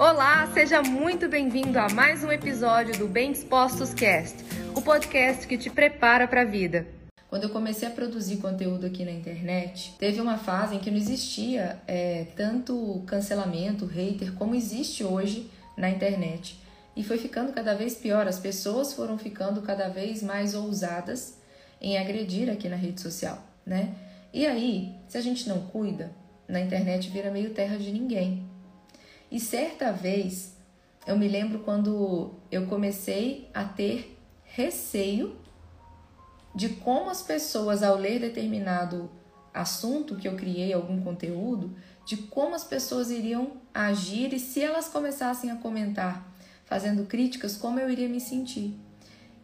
Olá, seja muito bem-vindo a mais um episódio do Bem Dispostos Cast, o podcast que te prepara para a vida. Quando eu comecei a produzir conteúdo aqui na internet, teve uma fase em que não existia é, tanto cancelamento, hater, como existe hoje na internet. E foi ficando cada vez pior, as pessoas foram ficando cada vez mais ousadas em agredir aqui na rede social, né? E aí, se a gente não cuida, na internet vira meio terra de ninguém. E certa vez, eu me lembro quando eu comecei a ter receio de como as pessoas, ao ler determinado assunto que eu criei, algum conteúdo, de como as pessoas iriam agir e se elas começassem a comentar, fazendo críticas, como eu iria me sentir.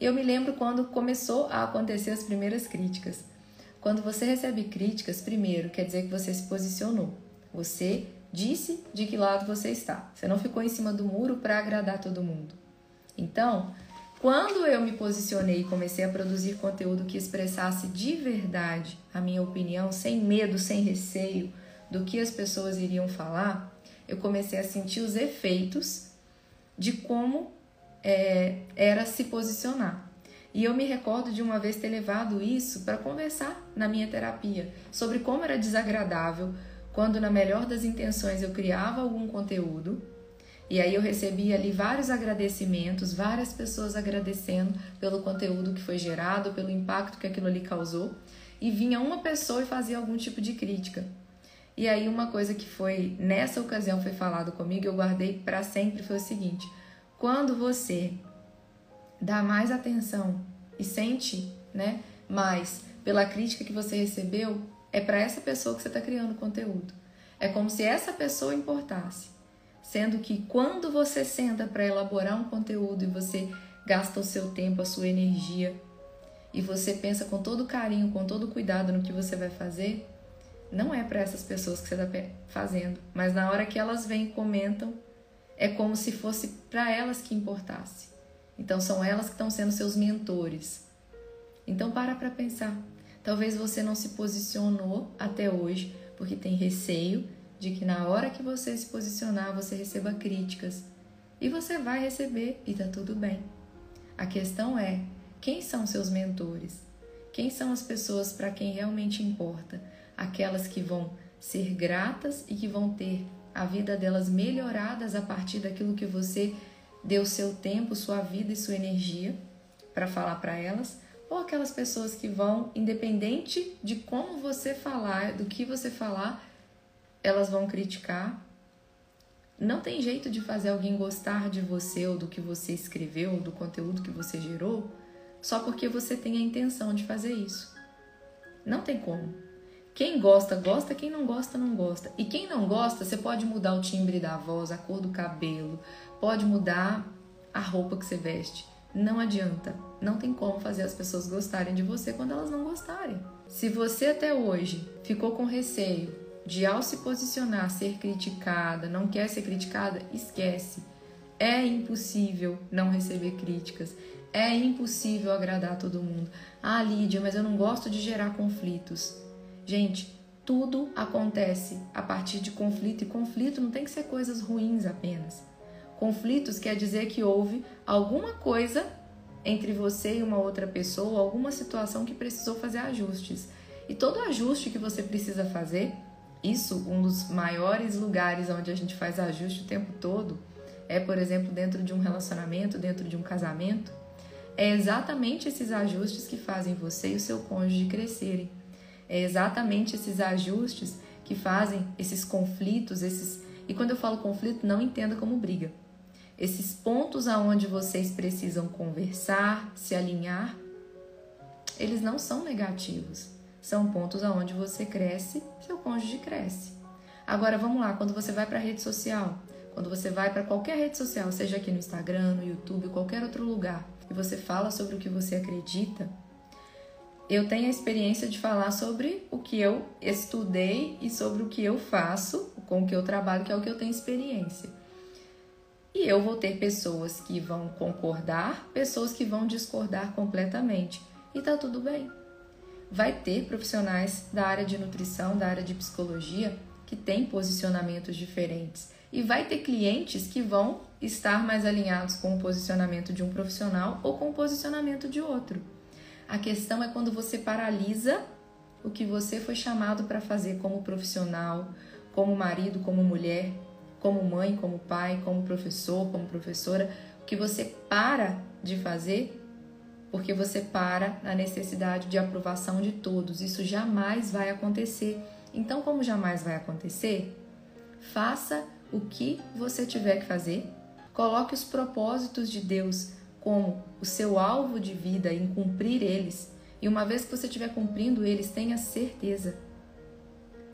Eu me lembro quando começou a acontecer as primeiras críticas. Quando você recebe críticas, primeiro quer dizer que você se posicionou. Você disse de que lado você está. Você não ficou em cima do muro para agradar todo mundo. Então, quando eu me posicionei e comecei a produzir conteúdo que expressasse de verdade a minha opinião, sem medo, sem receio do que as pessoas iriam falar, eu comecei a sentir os efeitos de como é, era se posicionar. E eu me recordo de uma vez ter levado isso para conversar na minha terapia sobre como era desagradável quando na melhor das intenções eu criava algum conteúdo e aí eu recebia ali vários agradecimentos, várias pessoas agradecendo pelo conteúdo que foi gerado, pelo impacto que aquilo ali causou, e vinha uma pessoa e fazia algum tipo de crítica. E aí uma coisa que foi nessa ocasião foi falado comigo, eu guardei para sempre foi o seguinte: quando você dá mais atenção e sente, né, mais pela crítica que você recebeu, é para essa pessoa que você está criando conteúdo. É como se essa pessoa importasse. Sendo que quando você senta para elaborar um conteúdo e você gasta o seu tempo, a sua energia, e você pensa com todo carinho, com todo cuidado no que você vai fazer, não é para essas pessoas que você está fazendo, mas na hora que elas vêm e comentam, é como se fosse para elas que importasse. Então são elas que estão sendo seus mentores. Então para para pensar. Talvez você não se posicionou até hoje porque tem receio de que na hora que você se posicionar você receba críticas. E você vai receber e tá tudo bem. A questão é: quem são seus mentores? Quem são as pessoas para quem realmente importa? Aquelas que vão ser gratas e que vão ter a vida delas melhoradas a partir daquilo que você deu seu tempo, sua vida e sua energia para falar para elas, ou aquelas pessoas que vão, independente de como você falar, do que você falar, elas vão criticar. Não tem jeito de fazer alguém gostar de você ou do que você escreveu, ou do conteúdo que você gerou, só porque você tem a intenção de fazer isso. Não tem como. Quem gosta, gosta, quem não gosta, não gosta. E quem não gosta, você pode mudar o timbre da voz, a cor do cabelo, pode mudar a roupa que você veste. Não adianta. Não tem como fazer as pessoas gostarem de você quando elas não gostarem. Se você até hoje ficou com receio de, ao se posicionar, ser criticada, não quer ser criticada, esquece. É impossível não receber críticas. É impossível agradar todo mundo. Ah, Lídia, mas eu não gosto de gerar conflitos. Gente, tudo acontece a partir de conflito e conflito não tem que ser coisas ruins apenas. Conflitos quer dizer que houve alguma coisa entre você e uma outra pessoa, alguma situação que precisou fazer ajustes. E todo ajuste que você precisa fazer, isso, um dos maiores lugares onde a gente faz ajuste o tempo todo, é, por exemplo, dentro de um relacionamento, dentro de um casamento, é exatamente esses ajustes que fazem você e o seu cônjuge crescerem. É exatamente esses ajustes que fazem esses conflitos, esses. E quando eu falo conflito, não entenda como briga esses pontos aonde vocês precisam conversar, se alinhar, eles não são negativos. São pontos aonde você cresce, seu cônjuge cresce. Agora vamos lá, quando você vai para a rede social, quando você vai para qualquer rede social, seja aqui no Instagram, no YouTube, qualquer outro lugar, e você fala sobre o que você acredita, eu tenho a experiência de falar sobre o que eu estudei e sobre o que eu faço, com o que eu trabalho, que é o que eu tenho experiência. E eu vou ter pessoas que vão concordar, pessoas que vão discordar completamente. E tá tudo bem. Vai ter profissionais da área de nutrição, da área de psicologia, que têm posicionamentos diferentes. E vai ter clientes que vão estar mais alinhados com o posicionamento de um profissional ou com o posicionamento de outro. A questão é quando você paralisa o que você foi chamado para fazer como profissional, como marido, como mulher, como mãe, como pai, como professor, como professora, o que você para de fazer porque você para na necessidade de aprovação de todos. Isso jamais vai acontecer. Então, como jamais vai acontecer, faça o que você tiver que fazer, coloque os propósitos de Deus como o seu alvo de vida em cumprir eles. E uma vez que você estiver cumprindo eles, tenha certeza.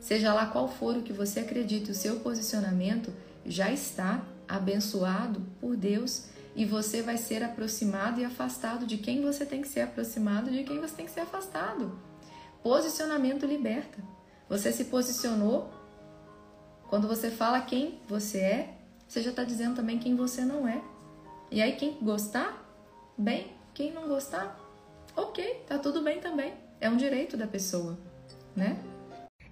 Seja lá qual for o que você acredite, o seu posicionamento já está abençoado por Deus e você vai ser aproximado e afastado de quem você tem que ser aproximado, de quem você tem que ser afastado. Posicionamento liberta. Você se posicionou. Quando você fala quem você é, você já está dizendo também quem você não é. E aí, quem gostar, bem. Quem não gostar, ok, tá tudo bem também. É um direito da pessoa, né?